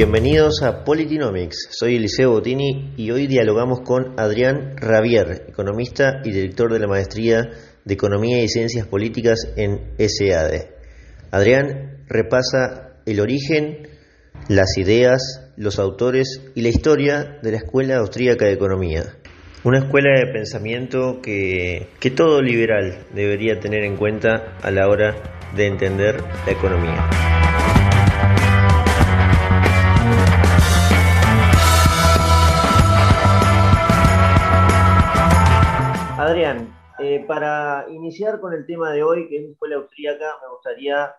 Bienvenidos a Politinomics, soy Eliseo Bottini y hoy dialogamos con Adrián Ravier, economista y director de la Maestría de Economía y Ciencias Políticas en SAD. Adrián repasa el origen, las ideas, los autores y la historia de la Escuela Austríaca de Economía. Una escuela de pensamiento que todo liberal debería tener en cuenta a la hora de entender la economía. Adrián, eh, para iniciar con el tema de hoy, que es la escuela austríaca, me gustaría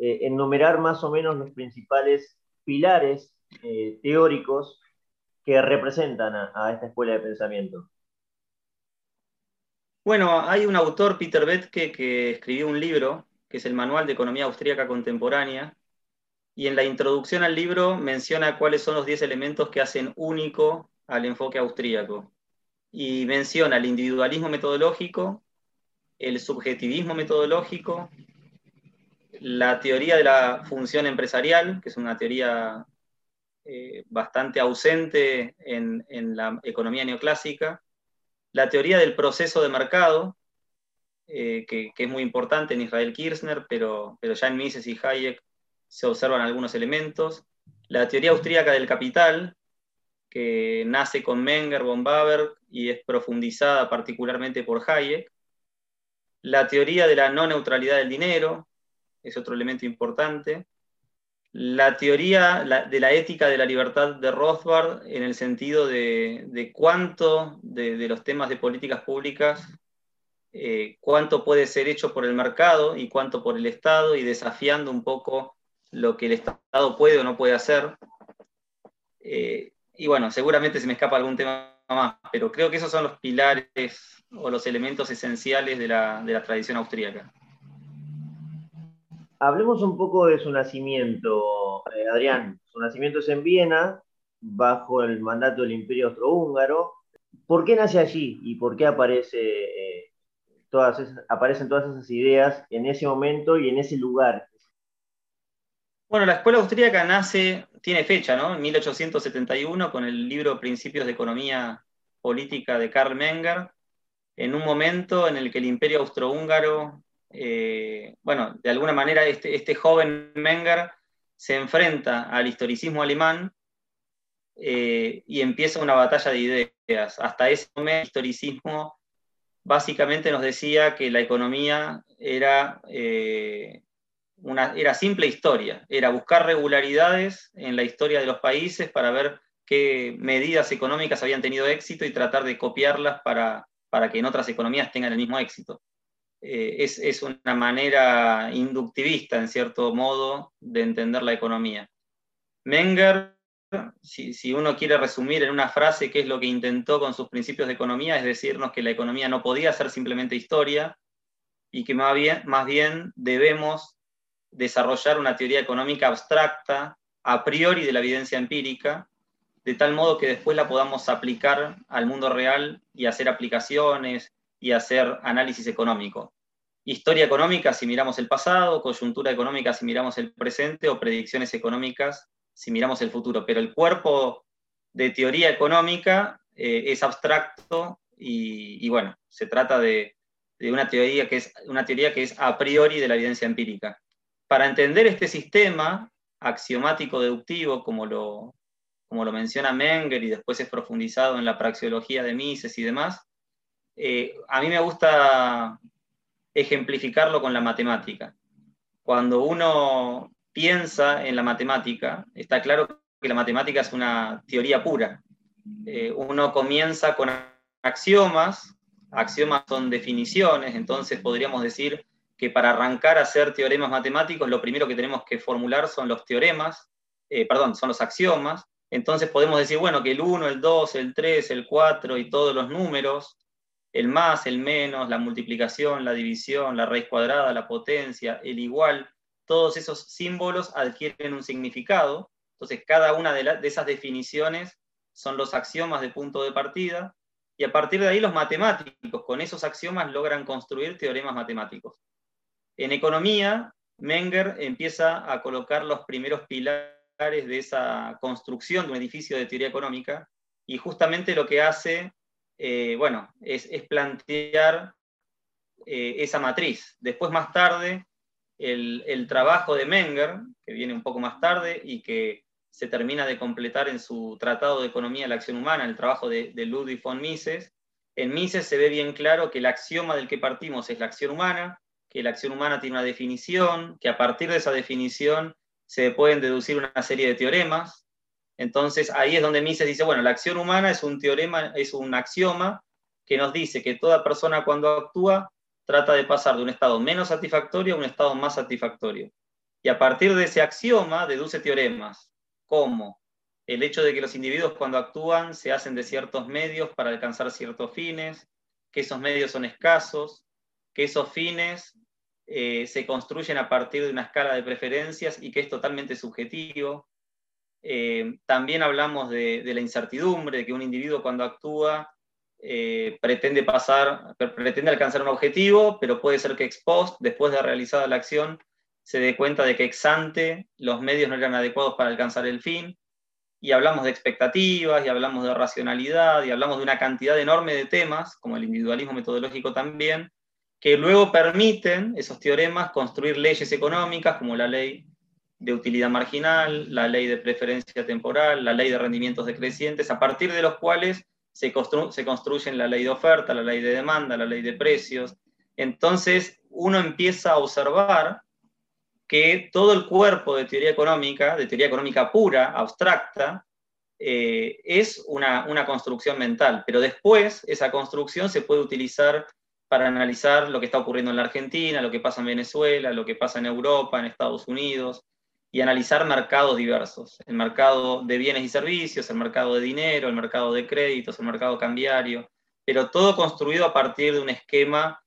eh, enumerar más o menos los principales pilares eh, teóricos que representan a, esta escuela de pensamiento. Bueno, hay un autor, Peter Betke, que escribió un libro, que es el Manual de Economía Austríaca Contemporánea, y en la introducción al libro menciona cuáles son los 10 elementos que hacen único al enfoque austríaco y menciona el individualismo metodológico, el subjetivismo metodológico, la teoría de la función empresarial, que es una teoría eh, bastante ausente en, la economía neoclásica, la teoría del proceso de mercado, eh, que, es muy importante en Israel Kirchner, pero, pero ya en Mises y Hayek se observan algunos elementos, la teoría austríaca del capital, que nace con Menger, von Baber y es profundizada particularmente por Hayek. La teoría de la no neutralidad del dinero es otro elemento importante. La teoría de la ética de la libertad de Rothbard en el sentido de, cuánto de, los temas de políticas públicas, eh, cuánto puede ser hecho por el mercado y cuánto por el Estado y desafiando un poco lo que el Estado puede o no puede hacer. Eh, y bueno, seguramente se me escapa algún tema más, pero creo que esos son los pilares o los elementos esenciales de la, tradición austríaca. Hablemos un poco de su nacimiento, eh, Adrián. Su nacimiento es en Viena, bajo el mandato del Imperio Austrohúngaro. ¿Por qué nace allí y por qué aparece, eh, todas aparecen todas esas ideas en ese momento y en ese lugar? Bueno, la escuela austríaca nace, tiene fecha, ¿no? En 1871, con el libro Principios de Economía Política de Karl Menger, en un momento en el que el imperio austrohúngaro, eh, bueno, de alguna manera este, este, joven Menger se enfrenta al historicismo alemán eh, y empieza una batalla de ideas. Hasta ese momento el historicismo básicamente nos decía que la economía era eh, era simple historia, era buscar regularidades en la historia de los países para ver qué medidas económicas habían tenido éxito y tratar de copiarlas para, para que en otras economías tengan el mismo éxito. Eh, es, una manera inductivista, en cierto modo, de entender la economía. Menger, si, si, uno quiere resumir en una frase qué es lo que intentó con sus principios de economía, es decirnos que la economía no podía ser simplemente historia y que más bien, más bien debemos desarrollar una teoría económica abstracta a priori de la evidencia empírica, de tal modo que después la podamos aplicar al mundo real y hacer aplicaciones y hacer análisis económico. Historia económica si miramos el pasado, coyuntura económica si miramos el presente o predicciones económicas si miramos el futuro. Pero el cuerpo de teoría económica eh, es abstracto y, bueno, se trata de, de, una, teoría que es, una teoría que es a priori de la evidencia empírica para entender este sistema axiomático deductivo, como lo, como lo menciona Menger y después es profundizado en la praxeología de Mises y demás, eh, a mí me gusta ejemplificarlo con la matemática. Cuando uno piensa en la matemática, está claro que la matemática es una teoría pura. Eh, uno comienza con axiomas, axiomas son definiciones, entonces podríamos decir que para arrancar a hacer teoremas matemáticos, lo primero que tenemos que formular son los teoremas, eh, perdón, son los axiomas. Entonces podemos decir, bueno, que el 1, el 2, el 3, el 4 y todos los números, el más, el menos, la multiplicación, la división, la raíz cuadrada, la potencia, el igual, todos esos símbolos adquieren un significado. Entonces cada una de, de esas definiciones son los axiomas de punto de partida y a partir de ahí los matemáticos con esos axiomas logran construir teoremas matemáticos. En economía, Menger empieza a colocar los primeros pilares de esa construcción de un edificio de teoría económica, y justamente lo que hace, eh, bueno, es, plantear eh, esa matriz. Después, más tarde, el, trabajo de Menger, que viene un poco más tarde y que se termina de completar en su Tratado de Economía de la Acción Humana, el trabajo de, de Ludwig von Mises, en Mises se ve bien claro que el axioma del que partimos es la acción humana, que la acción humana tiene una definición, que a partir de esa definición se pueden deducir una serie de teoremas. Entonces ahí es donde Mises dice, bueno, la acción humana es un teorema, es un axioma que nos dice que toda persona cuando actúa trata de pasar de un estado menos satisfactorio a un estado más satisfactorio. Y a partir de ese axioma deduce teoremas, como el hecho de que los individuos cuando actúan se hacen de ciertos medios para alcanzar ciertos fines, que esos medios son escasos, que esos fines eh, se construyen a partir de una escala de preferencias y que es totalmente subjetivo. Eh, también hablamos de, la incertidumbre, de que un individuo cuando actúa eh, pretende pasar, pretende alcanzar un objetivo, pero puede ser que ex después de realizada la acción, se dé cuenta de que ex ante los medios no eran adecuados para alcanzar el fin y hablamos de expectativas, y hablamos de racionalidad, y hablamos de una cantidad enorme de temas, como el individualismo metodológico también, que luego permiten, esos teoremas, construir leyes económicas como la ley de utilidad marginal, la ley de preferencia temporal, la ley de rendimientos decrecientes, a partir de los cuales se, construyen la ley de oferta, la ley de demanda, la ley de precios. Entonces, uno empieza a observar que todo el cuerpo de teoría económica, de teoría económica pura, abstracta, eh, es una, una, construcción mental, pero después esa construcción se puede utilizar para analizar lo que está ocurriendo en la Argentina, lo que pasa en Venezuela, lo que pasa en Europa, en Estados Unidos, y analizar mercados diversos, el mercado de bienes y servicios, el mercado de dinero, el mercado de créditos, el mercado cambiario, pero todo construido a partir de un esquema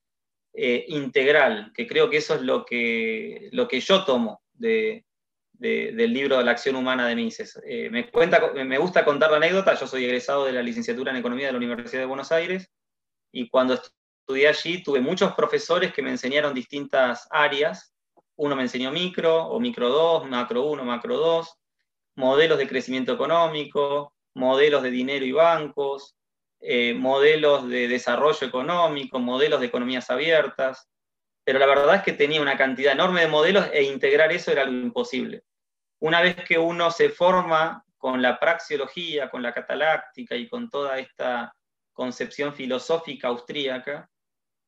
eh, integral, que creo que eso es lo que, lo que yo tomo del libro de la acción humana de Mises. Eh, me, me gusta contar la anécdota, yo soy egresado de la licenciatura en Economía de la Universidad de Buenos Aires, y cuando estudié allí tuve muchos profesores que me enseñaron distintas áreas. Uno me enseñó micro, o micro 2, macro 1, macro 2, modelos de crecimiento económico, modelos de dinero y bancos, eh, modelos de desarrollo económico, modelos de economías abiertas, pero la verdad es que tenía una cantidad enorme de modelos e integrar eso era algo imposible. Una vez que uno se forma con la praxiología, con la cataláctica y con toda esta concepción filosófica austríaca,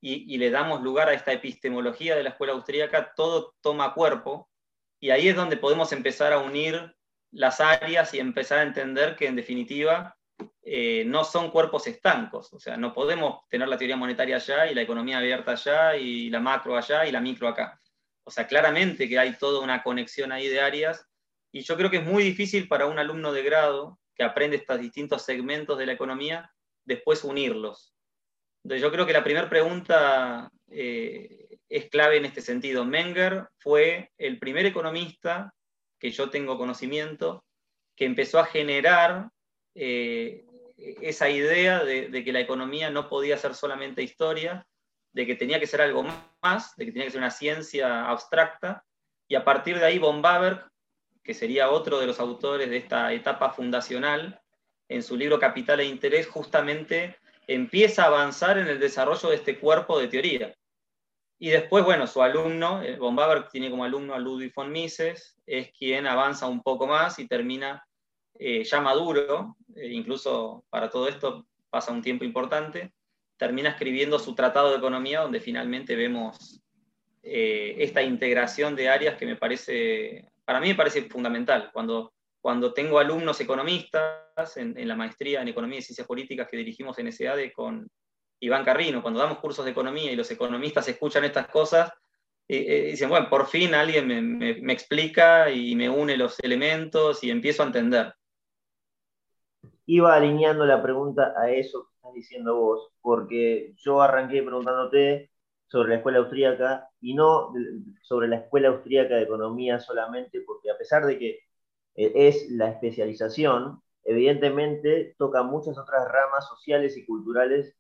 y, le damos lugar a esta epistemología de la escuela austríaca, todo toma cuerpo, y ahí es donde podemos empezar a unir las áreas y empezar a entender que en definitiva eh, no son cuerpos estancos, o sea, no podemos tener la teoría monetaria allá y la economía abierta allá y la macro allá y la micro acá. O sea, claramente que hay toda una conexión ahí de áreas y yo creo que es muy difícil para un alumno de grado que aprende estos distintos segmentos de la economía, después unirlos. Yo creo que la primera pregunta eh, es clave en este sentido. Menger fue el primer economista que yo tengo conocimiento que empezó a generar eh, esa idea de, que la economía no podía ser solamente historia, de que tenía que ser algo más, de que tenía que ser una ciencia abstracta, y a partir de ahí von Baberg, que sería otro de los autores de esta etapa fundacional, en su libro Capital e Interés, justamente empieza a avanzar en el desarrollo de este cuerpo de teoría. Y después, bueno, su alumno, eh, von Baberg tiene como alumno a Ludwig von Mises, es quien avanza un poco más y termina eh, ya maduro, eh, incluso para todo esto pasa un tiempo importante, termina escribiendo su tratado de economía donde finalmente vemos esta integración de áreas que me parece, para mí me parece fundamental. Cuando, cuando tengo alumnos economistas en, la maestría en Economía y Ciencias Políticas que dirigimos en SEADE con Iván Carrino, cuando damos cursos de economía y los economistas escuchan estas cosas, dicen, bueno, por fin alguien me, me explica y me une los elementos y empiezo a entender iba alineando la pregunta a eso que estás diciendo vos, porque yo arranqué preguntándote sobre la escuela austríaca y no sobre la escuela austríaca de economía solamente, porque a pesar de que eh, es la especialización, evidentemente toca muchas otras ramas sociales y culturales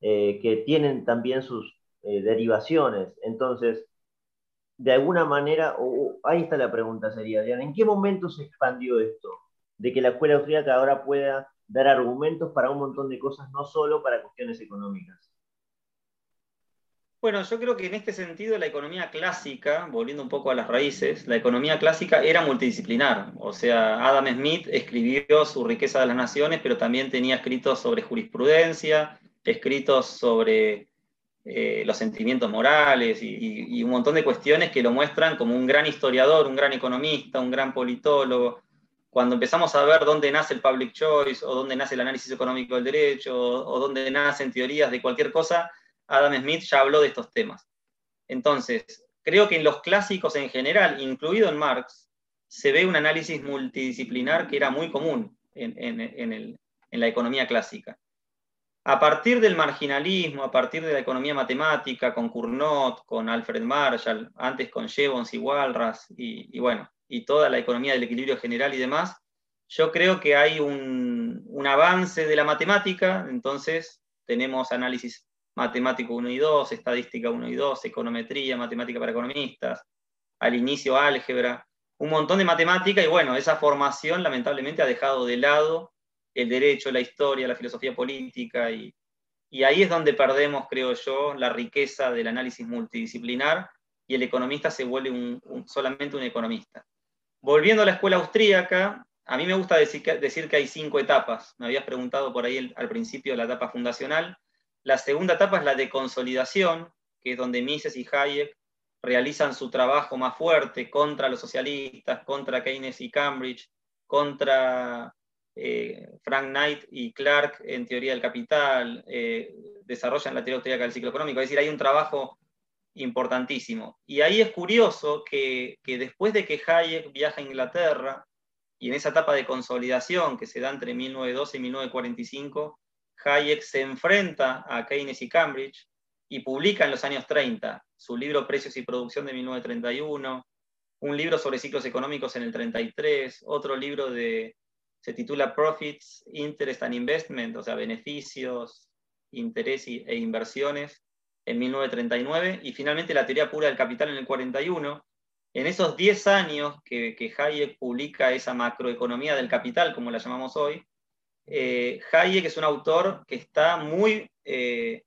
eh, que tienen también sus eh, derivaciones. Entonces, de alguna manera, ahí está la pregunta sería, ¿en qué momento se expandió esto? De que la escuela austríaca ahora pueda dar argumentos para un montón de cosas, no solo para cuestiones económicas. Bueno, yo creo que en este sentido la economía clásica, volviendo un poco a las raíces, la economía clásica era multidisciplinar. O sea, Adam Smith escribió su riqueza de las naciones, pero también tenía escritos sobre jurisprudencia, escritos sobre eh, los sentimientos morales y, un montón de cuestiones que lo muestran como un gran historiador, un gran economista, un gran politólogo. Cuando empezamos a ver dónde nace el public choice o dónde nace el análisis económico del derecho o, o dónde nacen teorías de cualquier cosa, Adam Smith ya habló de estos temas. Entonces, creo que en los clásicos en general, incluido en Marx, se ve un análisis multidisciplinar que era muy común en, la economía clásica. A partir del marginalismo, a partir de la economía matemática, con Cournot, con Alfred Marshall, antes con Jevons y Walras, y, bueno, y toda la economía del equilibrio general y demás, yo creo que hay un, un avance de la matemática, entonces tenemos análisis matemático 1 y 2, estadística 1 y 2, econometría, matemática para economistas, al inicio álgebra, un montón de matemática y bueno, esa formación lamentablemente ha dejado de lado el derecho, la historia, la filosofía política y, ahí es donde perdemos, creo yo, la riqueza del análisis multidisciplinar y el economista se vuelve solamente un economista. Volviendo a la escuela austríaca, a mí me gusta decir que, decir que hay cinco etapas. Me habías preguntado por ahí al principio la etapa fundacional. La segunda etapa es la de consolidación, que es donde Mises y Hayek realizan su trabajo más fuerte contra los socialistas, contra Keynes y Cambridge, contra eh, Frank Knight y Clark en teoría del capital, eh, desarrollan la teoría austríaca del ciclo económico. Es decir, hay un trabajo importantísimo. Y ahí es curioso que, que después de que Hayek viaja a Inglaterra, y en esa etapa de consolidación que se da entre 1912 y 1945, Hayek se enfrenta a Keynes y Cambridge y publica en los años 30 su libro Precios y Producción de 1931, un libro sobre ciclos económicos en el 33, otro libro de, se titula Profits, Interest and Investment, o sea, beneficios, interés e inversiones en 1939, y finalmente la teoría pura del capital en el 41. En esos 10 años que, que Hayek publica esa macroeconomía del capital, como la llamamos hoy, eh, Hayek es un autor que está muy eh,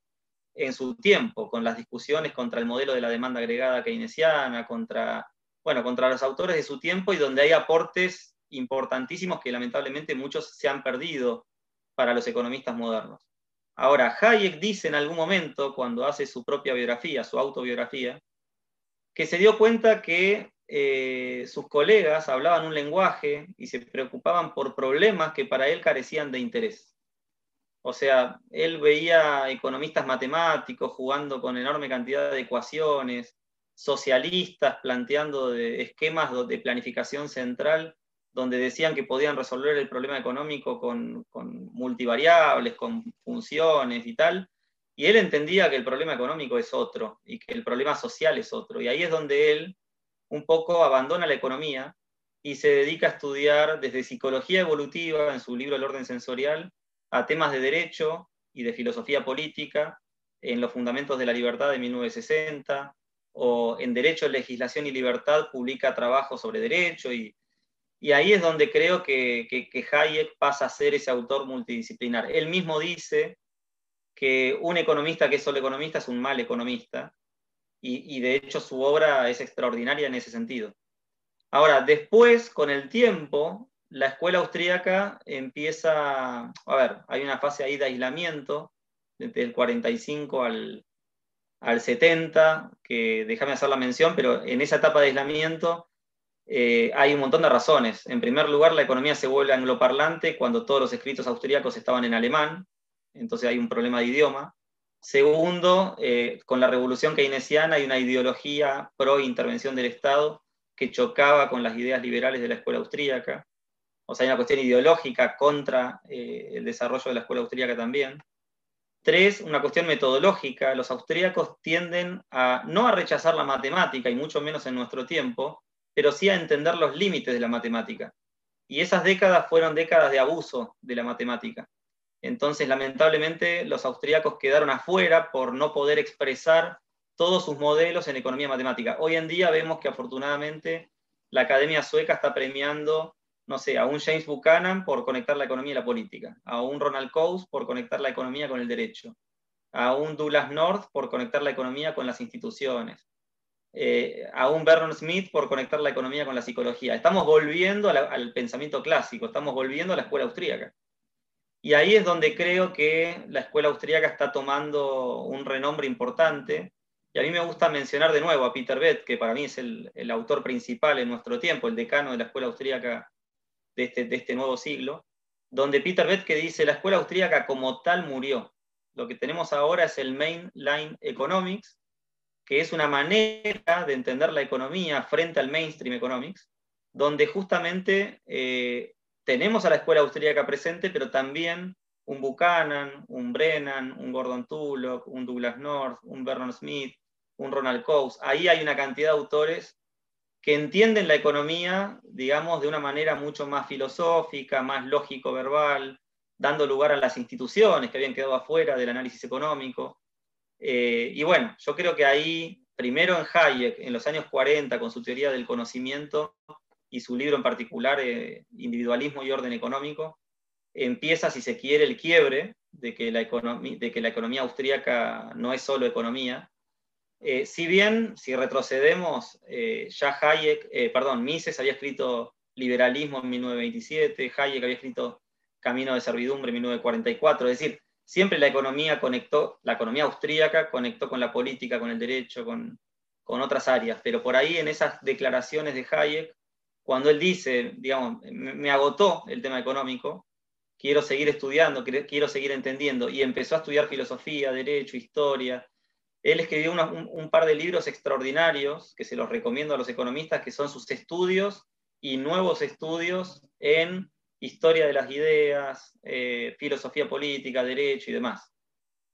en su tiempo, con las discusiones contra el modelo de la demanda agregada keynesiana, contra, bueno, contra los autores de su tiempo y donde hay aportes importantísimos que lamentablemente muchos se han perdido para los economistas modernos. Ahora, Hayek dice en algún momento, cuando hace su propia biografía, su autobiografía, que se dio cuenta que eh, sus colegas hablaban un lenguaje y se preocupaban por problemas que para él carecían de interés. O sea, él veía economistas matemáticos jugando con enorme cantidad de ecuaciones, socialistas planteando esquemas de planificación central donde decían que podían resolver el problema económico con, con multivariables, con funciones y tal, y él entendía que el problema económico es otro y que el problema social es otro. Y ahí es donde él un poco abandona la economía y se dedica a estudiar desde psicología evolutiva, en su libro El orden sensorial, a temas de derecho y de filosofía política, en los fundamentos de la libertad de 1960, o en Derecho, Legislación y Libertad publica trabajos sobre derecho, y, ahí es donde creo que, que Hayek pasa a ser ese autor multidisciplinar. Él mismo dice que un economista que es solo economista es un mal economista, y, de hecho su obra es extraordinaria en ese sentido. Ahora, después, con el tiempo, la escuela austríaca empieza, a ver, hay una fase ahí de aislamiento, desde el 45 al, al 70, que déjame hacer la mención, pero en esa etapa de aislamiento eh, hay un montón de razones. En primer lugar, la economía se vuelve angloparlante cuando todos los escritos austríacos estaban en alemán, entonces hay un problema de idioma. Segundo, eh, con la revolución keynesiana hay una ideología pro intervención del Estado que chocaba con las ideas liberales de la escuela austríaca. O sea, hay una cuestión ideológica contra eh, el desarrollo de la escuela austríaca también. Tres, una cuestión metodológica. Los austríacos tienden a no a rechazar la matemática, y mucho menos en nuestro tiempo, pero sí a entender los límites de la matemática. Y esas décadas fueron décadas de abuso de la matemática. Entonces, lamentablemente, los austríacos quedaron afuera por no poder expresar todos sus modelos en economía matemática. Hoy en día vemos que afortunadamente la Academia Sueca está premiando, no sé, a un James Buchanan por conectar la economía y la política, a un Ronald Coase por conectar la economía con el derecho, a un Douglas North por conectar la economía con las instituciones, eh, a un Vernon Smith por conectar la economía con la psicología. Estamos volviendo al pensamiento clásico, estamos volviendo a la escuela austríaca. Y ahí es donde creo que la escuela austríaca está tomando un renombre importante. Y a mí me gusta mencionar de nuevo a Peter Beth, que para mí es el, autor principal en nuestro tiempo, el decano de la escuela austríaca de este, de este nuevo siglo, donde Peter Beth que dice, la escuela austríaca como tal murió. Lo que tenemos ahora es el Mainline Economics, que es una manera de entender la economía frente al Mainstream Economics, donde justamente eh, tenemos a la escuela austríaca presente, pero también un Buchanan, un Brennan, un Gordon Tullock, un Douglas North, un Vernon Smith, un Ronald Coase. Ahí hay una cantidad de autores que entienden la economía, digamos, de una manera mucho más filosófica, más lógico-verbal, dando lugar a las instituciones que habían quedado afuera del análisis económico. Eh, y bueno, yo creo que ahí, primero en Hayek, en los años 40, con su teoría del conocimiento, y su libro en particular, eh, Individualismo y Orden Económico, empieza, si se quiere, el quiebre de que la, de que la economía austríaca no es solo economía. Eh, si bien, si retrocedemos, eh, ya Hayek, perdón, Mises había escrito Liberalismo en 1927, Hayek había escrito Camino de Servidumbre en 1944, es decir, siempre la economía conectó, la economía austríaca conectó con la política, con el derecho, con, con otras áreas, pero por ahí en esas declaraciones de Hayek cuando él dice, digamos, me agotó el tema económico, quiero seguir estudiando, quiero seguir entendiendo, y empezó a estudiar filosofía, derecho, historia. Él escribió un, par de libros extraordinarios que se los recomiendo a los economistas, que son sus estudios y nuevos estudios en historia de las ideas, eh, filosofía política, derecho y demás.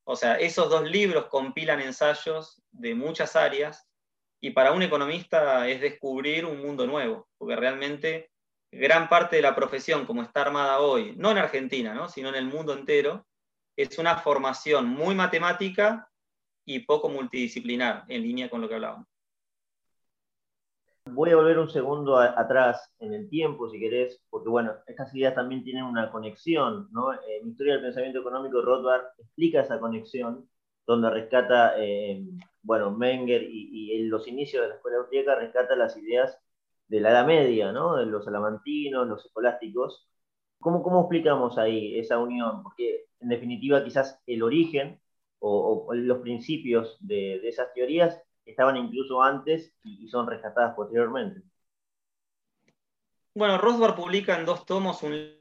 O sea, esos dos libros compilan ensayos de muchas áreas y para un economista es descubrir un mundo nuevo, porque realmente gran parte de la profesión como está armada hoy, no en Argentina, ¿no? sino en el mundo entero, es una formación muy matemática y poco multidisciplinar, en línea con lo que hablábamos. Voy a volver un segundo atrás en el tiempo, si querés, porque bueno, estas ideas también tienen una conexión, ¿no? En Historia del Pensamiento Económico, Rothbard explica esa conexión, donde rescata eh, bueno, Menger y, en los inicios de la escuela austríaca rescata las ideas de la Edad Media, ¿no? De los salamantinos, los escolásticos. ¿Cómo, ¿Cómo explicamos ahí esa unión? Porque en definitiva quizás el origen o, los principios de, esas teorías estaban incluso antes y, son rescatadas posteriormente. Bueno, Rothbard publica en dos tomos un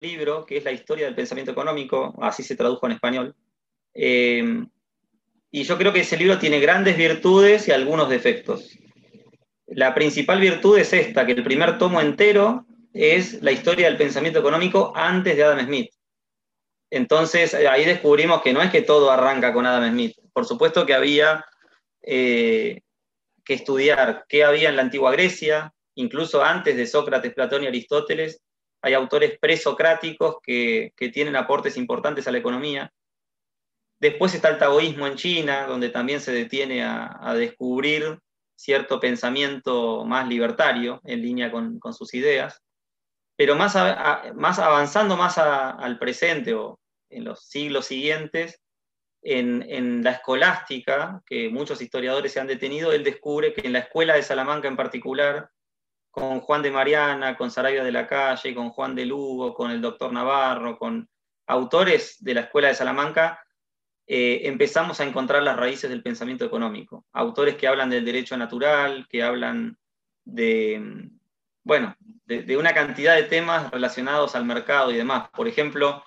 libro que es la historia del pensamiento económico, así se tradujo en español. Eh, y yo creo que ese libro tiene grandes virtudes y algunos defectos. La principal virtud es esta, que el primer tomo entero es la historia del pensamiento económico antes de Adam Smith. Entonces ahí descubrimos que no es que todo arranca con Adam Smith. Por supuesto que había eh, que estudiar qué había en la antigua Grecia, incluso antes de Sócrates, Platón y Aristóteles, hay autores presocráticos que, que tienen aportes importantes a la economía. Después está el taoísmo en China, donde también se detiene a, descubrir cierto pensamiento más libertario en línea con, sus ideas. Pero más, avanzando más al presente o en los siglos siguientes, en, la escolástica, que muchos historiadores se han detenido, él descubre que en la escuela de Salamanca en particular, con Juan de Mariana, con Sarabia de la Calle, con Juan de Lugo, con el doctor Navarro, con autores de la escuela de Salamanca, eh, empezamos a encontrar las raíces del pensamiento económico. Autores que hablan del derecho natural, que hablan de, bueno, de, una cantidad de temas relacionados al mercado y demás. Por ejemplo,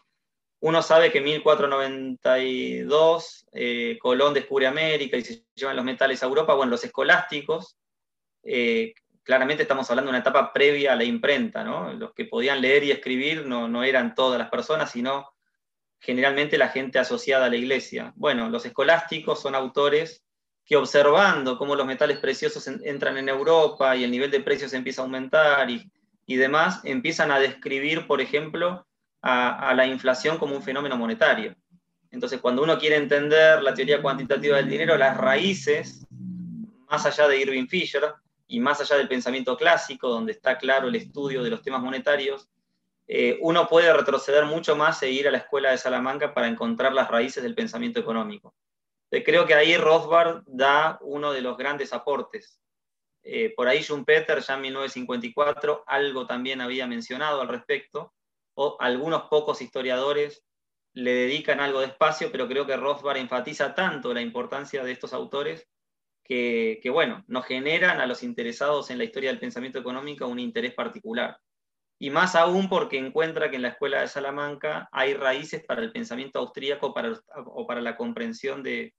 uno sabe que en 1492 eh, Colón descubre América y se llevan los metales a Europa. Bueno, los escolásticos, eh, claramente estamos hablando de una etapa previa a la imprenta, ¿no? Los que podían leer y escribir no, no eran todas las personas, sino generalmente la gente asociada a la iglesia. Bueno, los escolásticos son autores que observando cómo los metales preciosos entran en Europa y el nivel de precios empieza a aumentar y, demás, empiezan a describir, por ejemplo, a, la inflación como un fenómeno monetario. Entonces, cuando uno quiere entender la teoría cuantitativa del dinero, las raíces, más allá de Irving Fisher y más allá del pensamiento clásico, donde está claro el estudio de los temas monetarios, eh, uno puede retroceder mucho más e ir a la escuela de Salamanca para encontrar las raíces del pensamiento económico. creo que ahí Rothbard da uno de los grandes aportes. Eh, por ahí Schumpeter ya en 1954 algo también había mencionado al respecto, o algunos pocos historiadores le dedican algo de espacio, pero creo que Rothbard enfatiza tanto la importancia de estos autores que, bueno, nos generan a los interesados en la historia del pensamiento económico un interés particular. Y más aún porque encuentra que en la Escuela de Salamanca hay raíces para el pensamiento austríaco para, o para la comprensión de,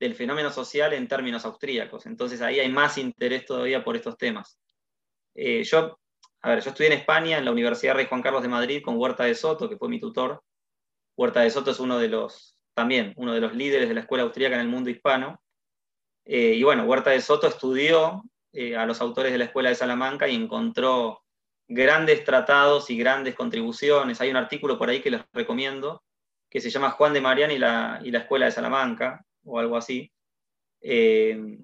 del fenómeno social en términos austríacos. Entonces ahí hay más interés todavía por estos temas. Eh, yo, a ver, yo estudié en España, en la Universidad Rey Juan Carlos de Madrid, con Huerta de Soto, que fue mi tutor, Huerta de Soto es uno de los, también, uno de los líderes de la escuela austríaca en el mundo hispano. Eh, y bueno, Huerta de Soto estudió eh, a los autores de la escuela de Salamanca y encontró grandes tratados y grandes contribuciones. Hay un artículo por ahí que les recomiendo, que se llama Juan de Marián y la, y la escuela de Salamanca, o algo así, eh,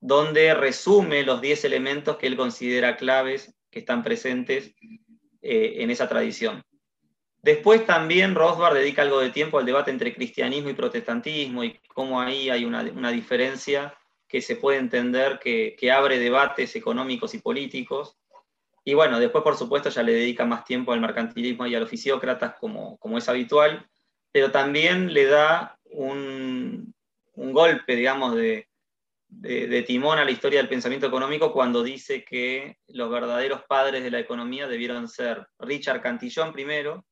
donde resume los 10 elementos que él considera claves que están presentes en esa tradición. Después también Rothbard dedica algo de tiempo al debate entre cristianismo y protestantismo y cómo ahí hay una, diferencia que se puede entender que, abre debates económicos y políticos. Y bueno, después por supuesto ya le dedica más tiempo al mercantilismo y a los fisiócratas como, como es habitual, pero también le da un, golpe, digamos, de, de, timón a la historia del pensamiento económico cuando dice que los verdaderos padres de la economía debieron ser Richard Cantillon primero,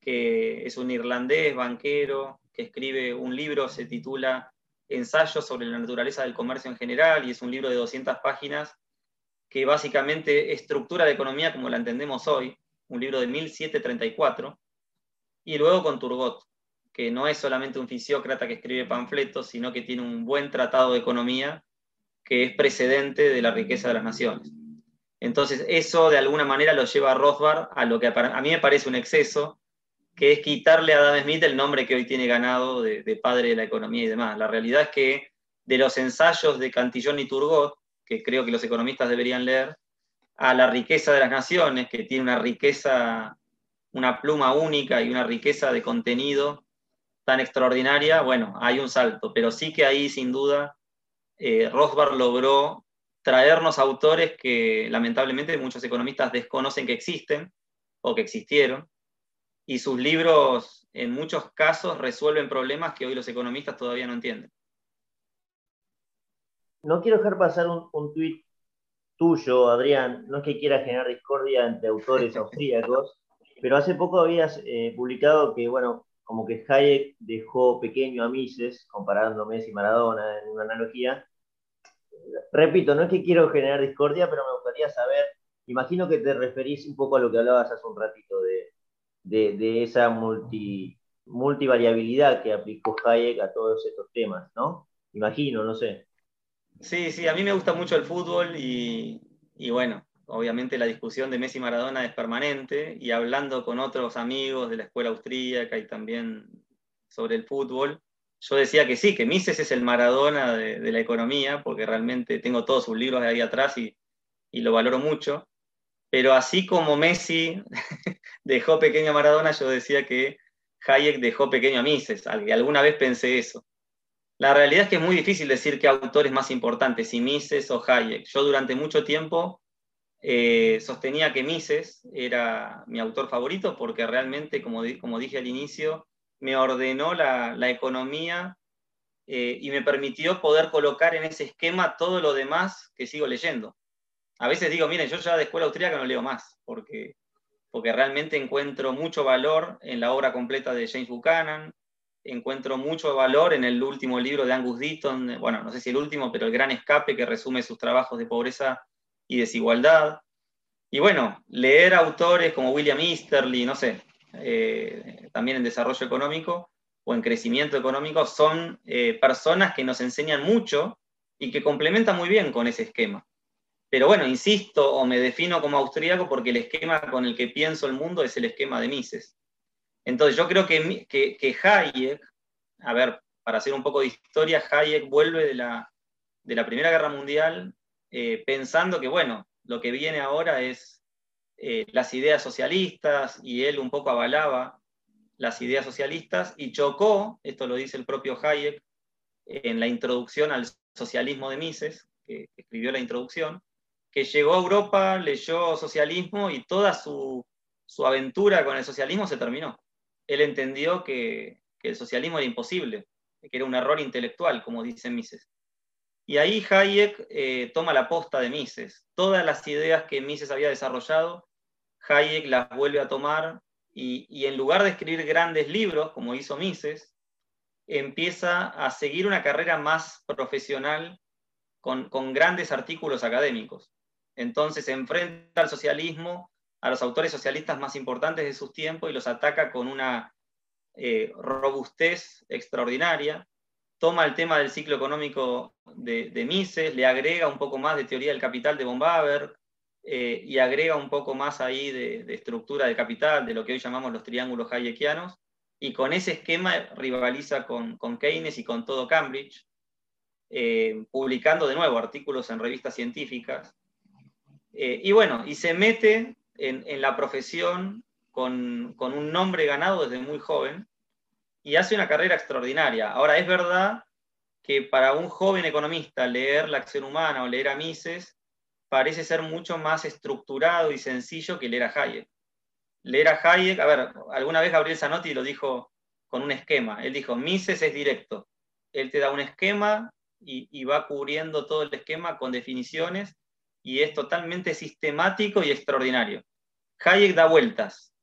que es un irlandés banquero que escribe un libro, se titula Ensayos sobre la naturaleza del comercio en general, y es un libro de 200 páginas que básicamente estructura la economía como la entendemos hoy, un libro de 1734, y luego con Turgot, que no es solamente un fisiócrata que escribe panfletos, sino que tiene un buen tratado de economía que es precedente de la riqueza de las naciones. Entonces, eso de alguna manera lo lleva a Rothbard a lo que a mí me parece un exceso, que es quitarle a Adam Smith el nombre que hoy tiene ganado de, padre de la economía y demás. La realidad es que de los ensayos de Cantillon y Turgot, que creo que los economistas deberían leer, a la riqueza de las naciones, que tiene una riqueza, una pluma única y una riqueza de contenido tan extraordinaria, bueno, hay un salto, pero sí que ahí sin duda eh, logró traernos autores que lamentablemente muchos economistas desconocen que existen o que existieron, y sus libros en muchos casos resuelven problemas que hoy los economistas todavía no entienden. No quiero dejar pasar un, un tuit tuyo, Adrián, no es que quiera generar discordia entre autores austríacos, pero hace poco habías eh, publicado que, bueno, como que Hayek dejó pequeño a Mises, comparando Messi y Maradona en una analogía. Repito, no es que quiero generar discordia, pero me gustaría saber, imagino que te referís un poco a lo que hablabas hace un ratito de, de, esa multi, multivariabilidad que aplicó Hayek a todos estos temas, ¿no? Imagino, no sé. Sí, sí, a mí me gusta mucho el fútbol y, bueno, obviamente la discusión de Messi y Maradona es permanente y hablando con otros amigos de la escuela austríaca y también sobre el fútbol, yo decía que sí, que Mises es el Maradona de, la economía, porque realmente tengo todos sus libros ahí atrás y, y lo valoro mucho. Pero así como Messi dejó pequeño a Maradona, yo decía que Hayek dejó pequeño a Mises. Alguna vez pensé eso. La realidad es que es muy difícil decir qué autor es más importante, si Mises o Hayek. Yo durante mucho tiempo eh, sostenía que Mises era mi autor favorito porque realmente, como, como dije al inicio, me ordenó la, economía eh, y me permitió poder colocar en ese esquema todo lo demás que sigo leyendo a veces digo, miren, yo ya de escuela austríaca no leo más, porque, porque realmente encuentro mucho valor en la obra completa de James Buchanan, encuentro mucho valor en el último libro de Angus Deaton, bueno, no sé si el último, pero El Gran Escape, que resume sus trabajos de pobreza y desigualdad. Y bueno, leer autores como William Easterly, no sé, eh, también en desarrollo económico o en crecimiento económico, son eh, personas que nos enseñan mucho y que complementan muy bien con ese esquema. Pero bueno, insisto o me defino como austríaco porque el esquema con el que pienso el mundo es el esquema de Mises. Entonces yo creo que, que, Hayek, a ver, para hacer un poco de historia, Hayek vuelve de la, de la Primera Guerra Mundial eh, pensando que, bueno, lo que viene ahora es eh, las ideas socialistas y él un poco avalaba las ideas socialistas y chocó, esto lo dice el propio Hayek en la introducción al socialismo de Mises, que escribió la introducción, que llegó a Europa, leyó socialismo y toda su, aventura con el socialismo se terminó. Él entendió que, el socialismo era imposible, que era un error intelectual, como dice Mises. Y ahí Hayek eh, toma la posta de Mises. Todas las ideas que Mises había desarrollado, Hayek las vuelve a tomar y, en lugar de escribir grandes libros, como hizo Mises, empieza a seguir una carrera más profesional con, con grandes artículos académicos. Entonces se enfrenta al socialismo, a los autores socialistas más importantes de sus tiempos y los ataca con una eh, robustez extraordinaria. Toma el tema del ciclo económico de, Mises, le agrega un poco más de teoría del capital de von eh, y agrega un poco más ahí de, estructura de capital, de lo que hoy llamamos los triángulos hayekianos, y con ese esquema rivaliza con, Keynes y con todo Cambridge, eh, publicando de nuevo artículos en revistas científicas, y bueno, y se mete en, la profesión con, un nombre ganado desde muy joven y hace una carrera extraordinaria. Ahora, es verdad que para un joven economista leer la acción humana o leer a Mises parece ser mucho más estructurado y sencillo que leer a Hayek. Leer a Hayek, a ver, alguna vez Gabriel Zanotti lo dijo con un esquema. Él dijo, Mises es directo. Él te da un esquema y va cubriendo todo el esquema con definiciones y es totalmente sistemático y extraordinario. Hayek da vueltas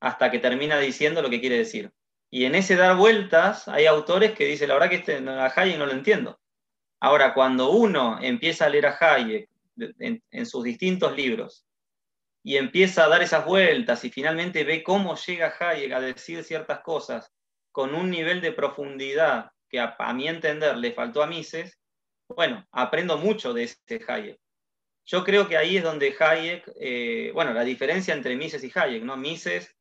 hasta que termina diciendo lo que quiere decir. Y en ese dar vueltas hay autores que dicen, la verdad que este, a Hayek no lo entiendo. Ahora, cuando uno empieza a leer a Hayek en, sus distintos libros y empieza a dar esas vueltas y finalmente ve cómo llega Hayek a decir ciertas cosas con un nivel de profundidad que a, mi entender le faltó a Mises, bueno, aprendo mucho de ese Hayek. Yo creo que ahí es donde Hayek, eh, bueno, la diferencia entre Mises y Hayek, ¿no? Mises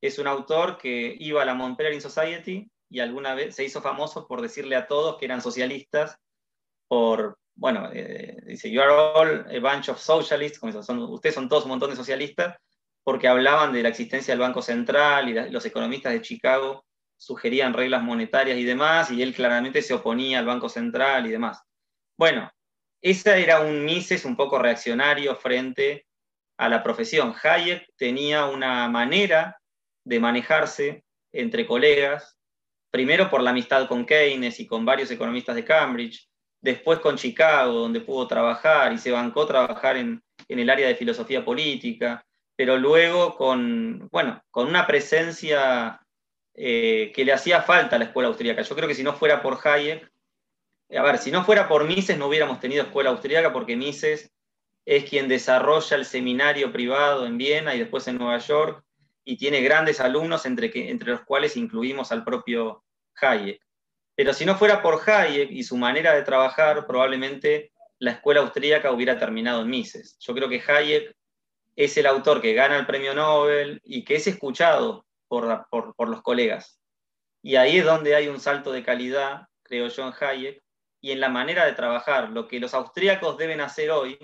es un autor que iba a la Montpellier Society y alguna vez se hizo famoso por decirle a todos que eran socialistas, por, bueno, eh, dice, you are all a bunch of socialists, son, ustedes son todos un montón de socialistas, porque hablaban de la existencia del Banco Central y los economistas de Chicago sugerían reglas monetarias y demás, y él claramente se oponía al Banco Central y demás. Bueno, ese era un Mises un poco reaccionario frente a la profesión. Hayek tenía una manera de manejarse entre colegas, primero por la amistad con Keynes y con varios economistas de Cambridge, después con Chicago, donde pudo trabajar y se bancó trabajar en, el área de filosofía política, pero luego con, bueno, con una presencia eh, que le hacía falta a la escuela austríaca. Yo creo que si no fuera por Hayek, a ver, si no fuera por Mises no hubiéramos tenido escuela austríaca porque Mises es quien desarrolla el seminario privado en Viena y después en Nueva York y tiene grandes alumnos entre, los cuales incluimos al propio Hayek. Pero si no fuera por Hayek y su manera de trabajar, probablemente la escuela austríaca hubiera terminado en Mises. Yo creo que Hayek es el autor que gana el premio Nobel y que es escuchado por los colegas. Y ahí es donde hay un salto de calidad, creo yo, en Hayek, y en la manera de trabajar, lo que los austríacos deben hacer hoy.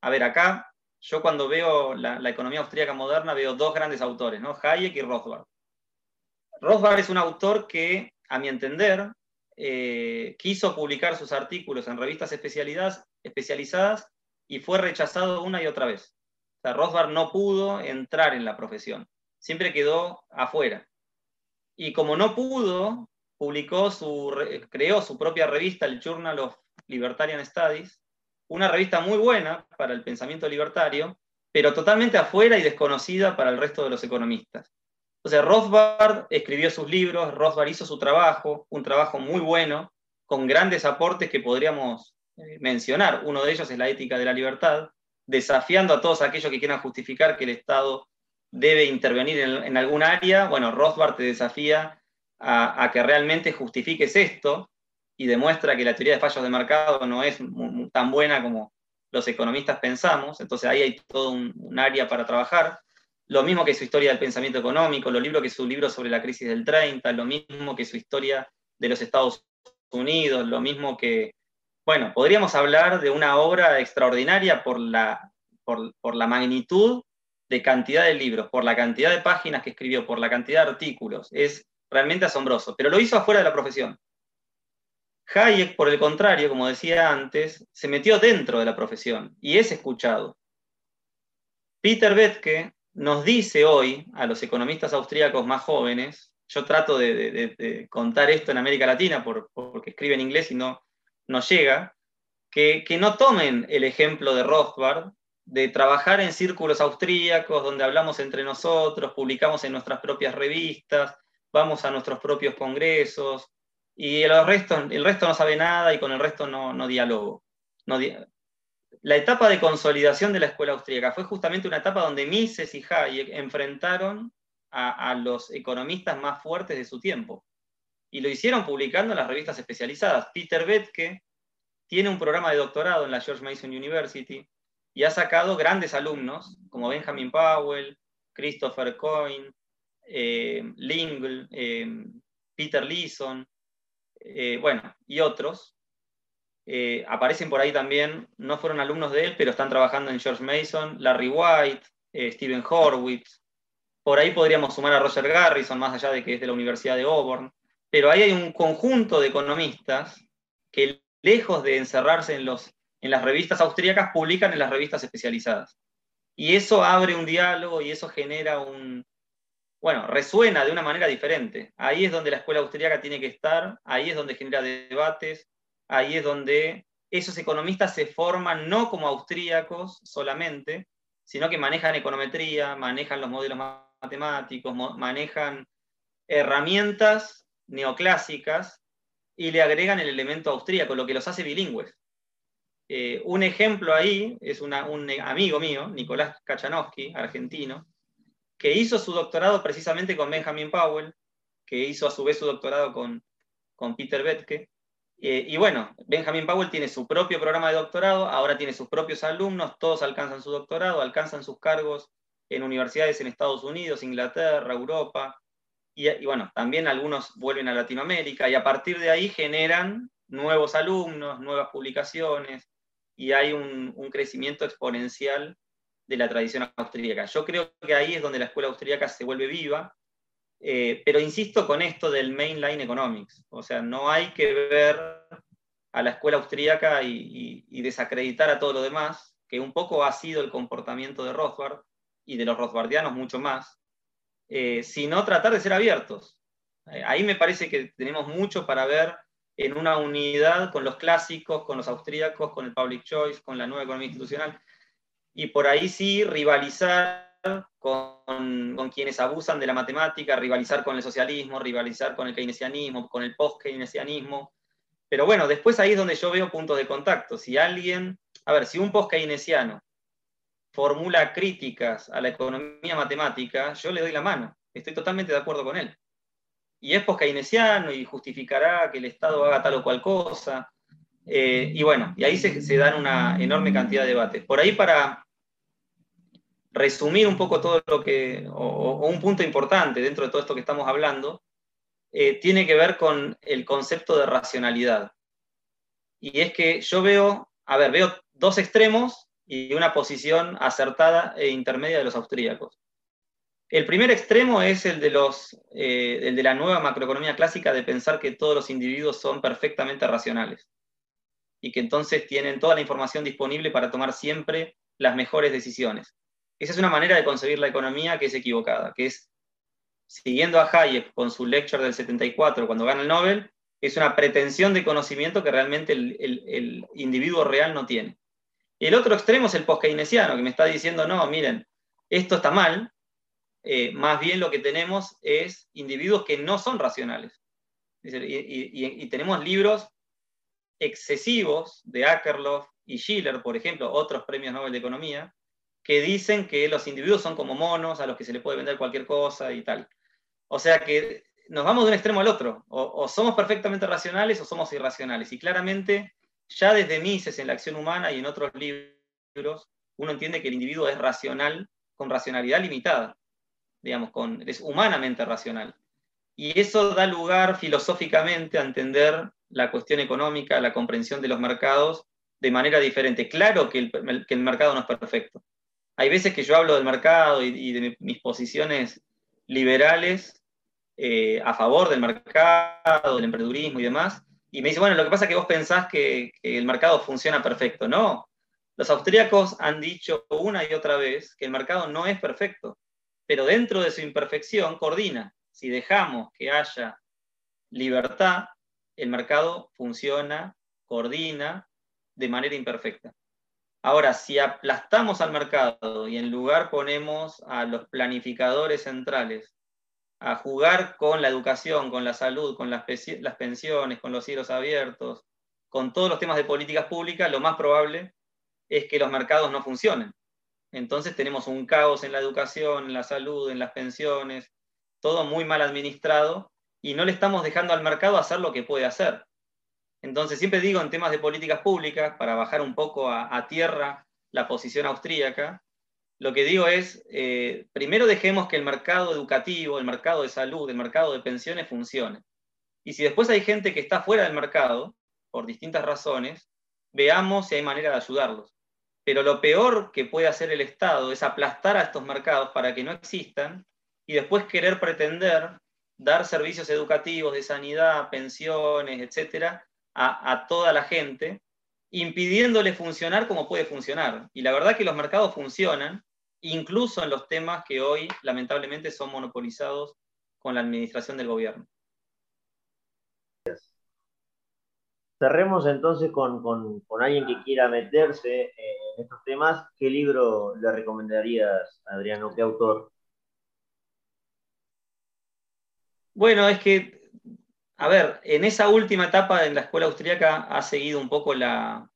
A ver, acá yo cuando veo la, economía austríaca moderna veo dos grandes autores, ¿no? Hayek y Rothbard. Rothbard es un autor que, a mi entender, eh, quiso publicar sus artículos en revistas especializadas y fue rechazado una y otra vez. O sea, Rothbard no pudo entrar en la profesión, siempre quedó afuera. Y como no pudo, publicó su, creó su propia revista, el Journal of Libertarian Studies, una revista muy buena para el pensamiento libertario, pero totalmente afuera y desconocida para el resto de los economistas. Entonces, Rothbard escribió sus libros, Rothbard hizo su trabajo, un trabajo muy bueno, con grandes aportes que podríamos eh, mencionar. Uno de ellos es la ética de la libertad, desafiando a todos aquellos que quieran justificar que el Estado debe intervenir en, en algún área. Bueno, Rothbard te desafía a, que realmente justifiques esto y demuestra que la teoría de fallos de mercado no es tan buena como los economistas pensamos, entonces ahí hay todo un, área para trabajar. lo mismo que su historia del pensamiento económico, lo mismo que su libro sobre la crisis del 30, lo mismo que su historia de los Estados Unidos, lo mismo que, bueno, podríamos hablar de una obra extraordinaria por la, por, por la magnitud de cantidad de libros, por la cantidad de páginas que escribió, por la cantidad de artículos. Es realmente asombroso, pero lo hizo afuera de la profesión. Hayek, por el contrario, como decía antes, se metió dentro de la profesión y es escuchado. Peter Betke nos dice hoy a los economistas austríacos más jóvenes, yo trato de, contar esto en América Latina porque escribe en inglés y no, no llega, que, que, no tomen el ejemplo de Rothbard, de trabajar en círculos austríacos donde hablamos entre nosotros, publicamos en nuestras propias revistas, vamos a nuestros propios congresos, y el resto, el resto no sabe nada y con el resto no, no dialogo. No la etapa de consolidación de la escuela austríaca fue justamente una etapa donde Mises y Hayek enfrentaron a, a, los economistas más fuertes de su tiempo. Y lo hicieron publicando en las revistas especializadas. Peter Betke tiene un programa de doctorado en la George Mason University y ha sacado grandes alumnos como Benjamin Powell, Christopher Coyne, eh, Lingle, eh, Peter Leeson, eh, bueno, y otros. Eh, aparecen por ahí también, no fueron alumnos de él, pero están trabajando en George Mason, Larry White, Stephen Horwitz. Por ahí podríamos sumar a Roger Garrison, más allá de que es de la Universidad de Auburn. Pero ahí hay un conjunto de economistas que, lejos de encerrarse en, los, en las revistas austríacas, publican en las revistas especializadas. Y eso abre un diálogo y eso genera un, bueno, resuena de una manera diferente. Ahí es donde la escuela austríaca tiene que estar, ahí es donde genera debates, ahí es donde esos economistas se forman no como austríacos solamente, sino que manejan econometría, manejan los modelos matemáticos, manejan herramientas neoclásicas y le agregan el elemento austríaco, lo que los hace bilingües. Eh, un ejemplo ahí es un amigo mío, Nicolás Kachanowski, argentino, que hizo su doctorado precisamente con Benjamin Powell, que hizo a su vez su doctorado con, con Peter Betke. Eh, y bueno, Benjamin Powell tiene su propio programa de doctorado, ahora tiene sus propios alumnos, todos alcanzan su doctorado, alcanzan sus cargos en universidades en Estados Unidos, Inglaterra, Europa, y, y, bueno, también algunos vuelven a Latinoamérica, y a partir de ahí generan nuevos alumnos, nuevas publicaciones, y hay un, un crecimiento exponencial de la tradición austríaca. Yo creo que ahí es donde la escuela austríaca se vuelve viva, eh, pero insisto con esto del mainline economics, o sea, no hay que ver a la escuela austríaca y, desacreditar a todo lo demás, que un poco ha sido el comportamiento de Rothbard y de los rothbardianos mucho más, eh, sino tratar de ser abiertos. Eh, ahí me parece que tenemos mucho para ver en una unidad con los clásicos, con los austríacos, con el public choice, con la nueva economía institucional y por ahí sí rivalizar con, con, quienes abusan de la matemática, rivalizar con el socialismo, rivalizar con el keynesianismo, con el post-keynesianismo. Pero bueno, después ahí es donde yo veo puntos de contacto. Si alguien, a ver, si un post-keynesiano formula críticas a la economía matemática, yo le doy la mano. Estoy totalmente de acuerdo con él. Y es post-keynesiano y justificará que el Estado haga tal o cual cosa. Eh, y bueno, y ahí se, dan una enorme cantidad de debates. Por ahí para resumir un poco todo lo que, o, un punto importante dentro de todo esto que estamos hablando, eh, tiene que ver con el concepto de racionalidad. Y es que yo veo, a ver, veo dos extremos y una posición acertada e intermedia de los austríacos. El primer extremo es el de, los, eh, el de la nueva macroeconomía clásica de pensar que todos los individuos son perfectamente racionales y que entonces tienen toda la información disponible para tomar siempre las mejores decisiones. Esa es una manera de concebir la economía que es equivocada, que es, siguiendo a Hayek con su lecture del 74 cuando gana el Nobel, es una pretensión de conocimiento que realmente el, individuo real no tiene. el otro extremo es el post-keynesiano, que me está diciendo, no, miren, esto está mal, eh, más bien lo que tenemos es individuos que no son racionales. y, tenemos libros excesivos de Akerlof y Schiller, por ejemplo, otros premios Nobel de Economía, que dicen que los individuos son como monos a los que se les puede vender cualquier cosa y tal. O sea que nos vamos de un extremo al otro. O, somos perfectamente racionales o somos irracionales. Y claramente, ya desde Mises en la acción humana y en otros libros, uno entiende que el individuo es racional con racionalidad limitada, digamos, con, es humanamente racional. Y eso da lugar filosóficamente a entender la cuestión económica, la comprensión de los mercados de manera diferente. Claro que el, mercado no es perfecto. Hay veces que yo hablo del mercado y, de mis posiciones liberales eh, a favor del mercado, del emprendedurismo y demás, y me dice, bueno, lo que pasa es que vos pensás que, que el mercado funciona perfecto. No, los austríacos han dicho una y otra vez que el mercado no es perfecto, pero dentro de su imperfección coordina. Si dejamos que haya libertad, el mercado funciona, coordina de manera imperfecta. Ahora, si aplastamos al mercado y en lugar ponemos a los planificadores centrales a jugar con la educación, con la salud, con las, pensiones, con los cielos abiertos, con todos los temas de políticas públicas, lo más probable es que los mercados no funcionen. Entonces tenemos un caos en la educación, en la salud, en las pensiones, todo muy mal administrado y no le estamos dejando al mercado hacer lo que puede hacer. Entonces siempre digo en temas de políticas públicas, para bajar un poco a, tierra la posición austríaca, lo que digo es, eh, primero dejemos que el mercado educativo, el mercado de salud, el mercado de pensiones funcione. Y si después hay gente que está fuera del mercado, por distintas razones, veamos si hay manera de ayudarlos. Pero lo peor que puede hacer el Estado es aplastar a estos mercados para que no existan y después querer pretender dar servicios educativos, de sanidad, pensiones, etcétera, a, toda la gente, impidiéndole funcionar como puede funcionar. Y la verdad que los mercados funcionan, incluso en los temas que hoy lamentablemente son monopolizados con la administración del gobierno. Cerremos entonces con, alguien que quiera meterse en estos temas. ¿Qué libro le recomendarías, Adriano? ¿Qué autor? Bueno, es que, a ver, en esa última etapa en la escuela austríaca ha seguido un poco la,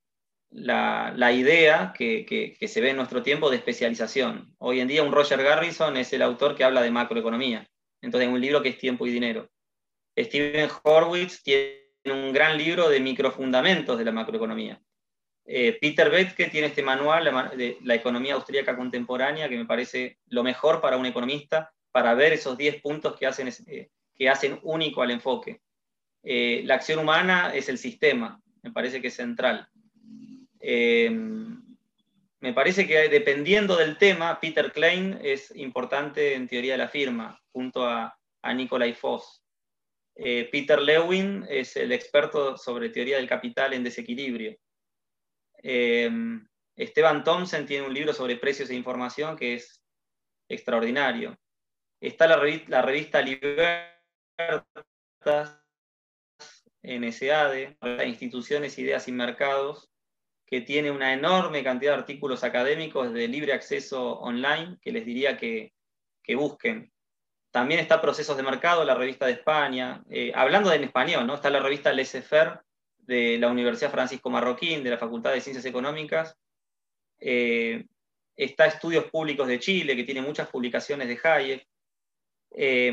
idea que, se ve en nuestro tiempo de especialización. Hoy en día un Roger Garrison es el autor que habla de macroeconomía. Entonces, un libro que es tiempo y dinero. Steven Horwitz tiene un gran libro de microfundamentos de la macroeconomía. Eh, Peter Bettke tiene este manual de la economía austríaca contemporánea que me parece lo mejor para un economista para ver esos 10 puntos que hacen, eh, que hacen único al enfoque. Eh, la acción humana es el sistema, me parece que es central. me parece que dependiendo del tema, Peter Klein es importante en teoría de la firma, junto a, a Nikolai Voss. Eh, Peter Lewin es el experto sobre teoría del capital en desequilibrio. Eh, Esteban Thompson tiene un libro sobre precios e información que es extraordinario. Está la, revista, Libertas, NSADE, Instituciones, Ideas y Mercados, que tiene una enorme cantidad de artículos académicos de libre acceso online que les diría que busquen. También está Procesos de Mercado, la revista de España. Eh, hablando en español, ¿no? está la revista Laissez-faire de la Universidad Francisco Marroquín, de la Facultad de Ciencias Económicas. Eh, está Estudios Públicos de Chile, que tiene muchas publicaciones de Hayek. Eh,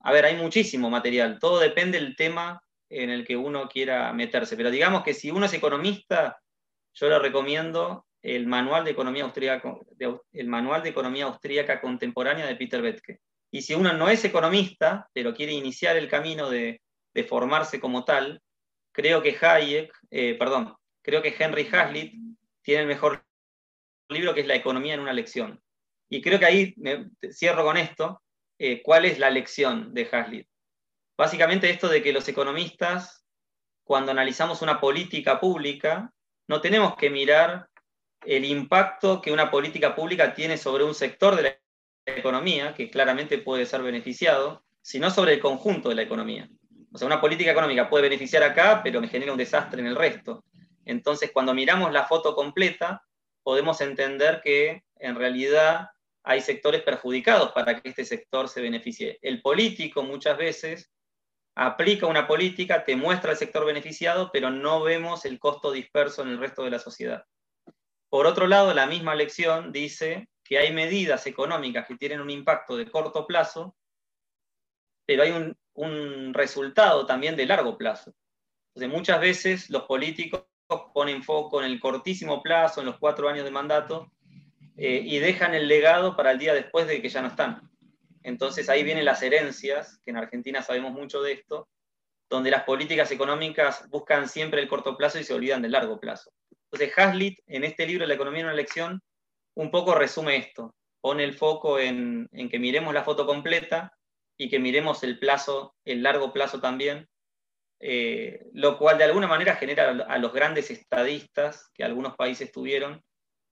a ver, hay muchísimo material. Todo depende del tema en el que uno quiera meterse. Pero digamos que si uno es economista, yo le recomiendo el Manual de Economía Austríaca, el Manual de Economía Austríaca Contemporánea de Peter Bettke. Y si uno no es economista, pero quiere iniciar el camino de, formarse como tal, creo que Hayek, eh, perdón, creo que Henry Hazlitt tiene el mejor libro que es La economía en una lección. Y creo que ahí cierro con esto. Eh, ¿Cuál es la lección de Hazlitt? Básicamente esto de que los economistas, cuando analizamos una política pública, no tenemos que mirar el impacto que una política pública tiene sobre un sector de la economía, que claramente puede ser beneficiado, sino sobre el conjunto de la economía. O sea, una política económica puede beneficiar acá, pero me genera un desastre en el resto. Entonces, cuando miramos la foto completa, podemos entender que en realidad hay sectores perjudicados para que este sector se beneficie. El político muchas veces aplica una política, te muestra el sector beneficiado, pero no vemos el costo disperso en el resto de la sociedad. Por otro lado, la misma lección dice que hay medidas económicas que tienen un impacto de corto plazo, pero hay un, resultado también de largo plazo. Entonces, muchas veces los políticos ponen foco en el cortísimo plazo, en los cuatro años de mandato, eh, y dejan el legado para el día después de que ya no están. Entonces ahí vienen las herencias, que en Argentina sabemos mucho de esto, donde las políticas económicas buscan siempre el corto plazo y se olvidan del largo plazo. Entonces Hazlitt, en este libro La economía en una lección, un poco resume esto, pone el foco en, que miremos la foto completa y que miremos el plazo, el largo plazo también, eh, lo cual de alguna manera genera a los grandes estadistas que algunos países tuvieron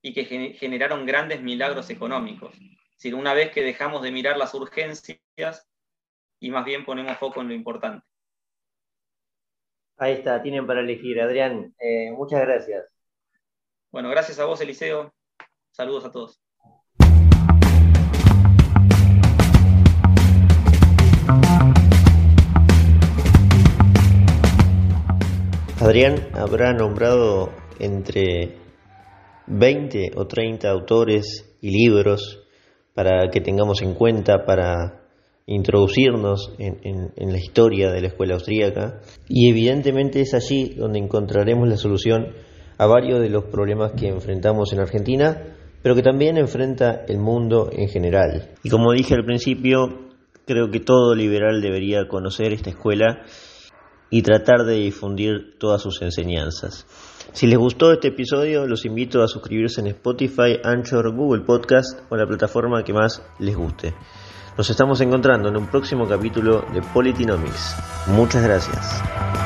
y que generaron grandes milagros económicos. Es una vez que dejamos de mirar las urgencias y más bien ponemos foco en lo importante. Ahí está, tienen para elegir. Adrián, eh, muchas gracias. Bueno, gracias a vos, Eliseo. Saludos a todos. Adrián habrá nombrado entre 20 o 30 autores y libros para que tengamos en cuenta para introducirnos en, la historia de la escuela austríaca y evidentemente es allí donde encontraremos la solución a varios de los problemas que enfrentamos en Argentina, pero que también enfrenta el mundo en general. Y como dije al principio, creo que todo liberal debería conocer esta escuela y tratar de difundir todas sus enseñanzas. Si les gustó este episodio, los invito a suscribirse en Spotify, Anchor, Google Podcast o la plataforma que más les guste. Nos estamos encontrando en un próximo capítulo de Politinomics. Muchas gracias.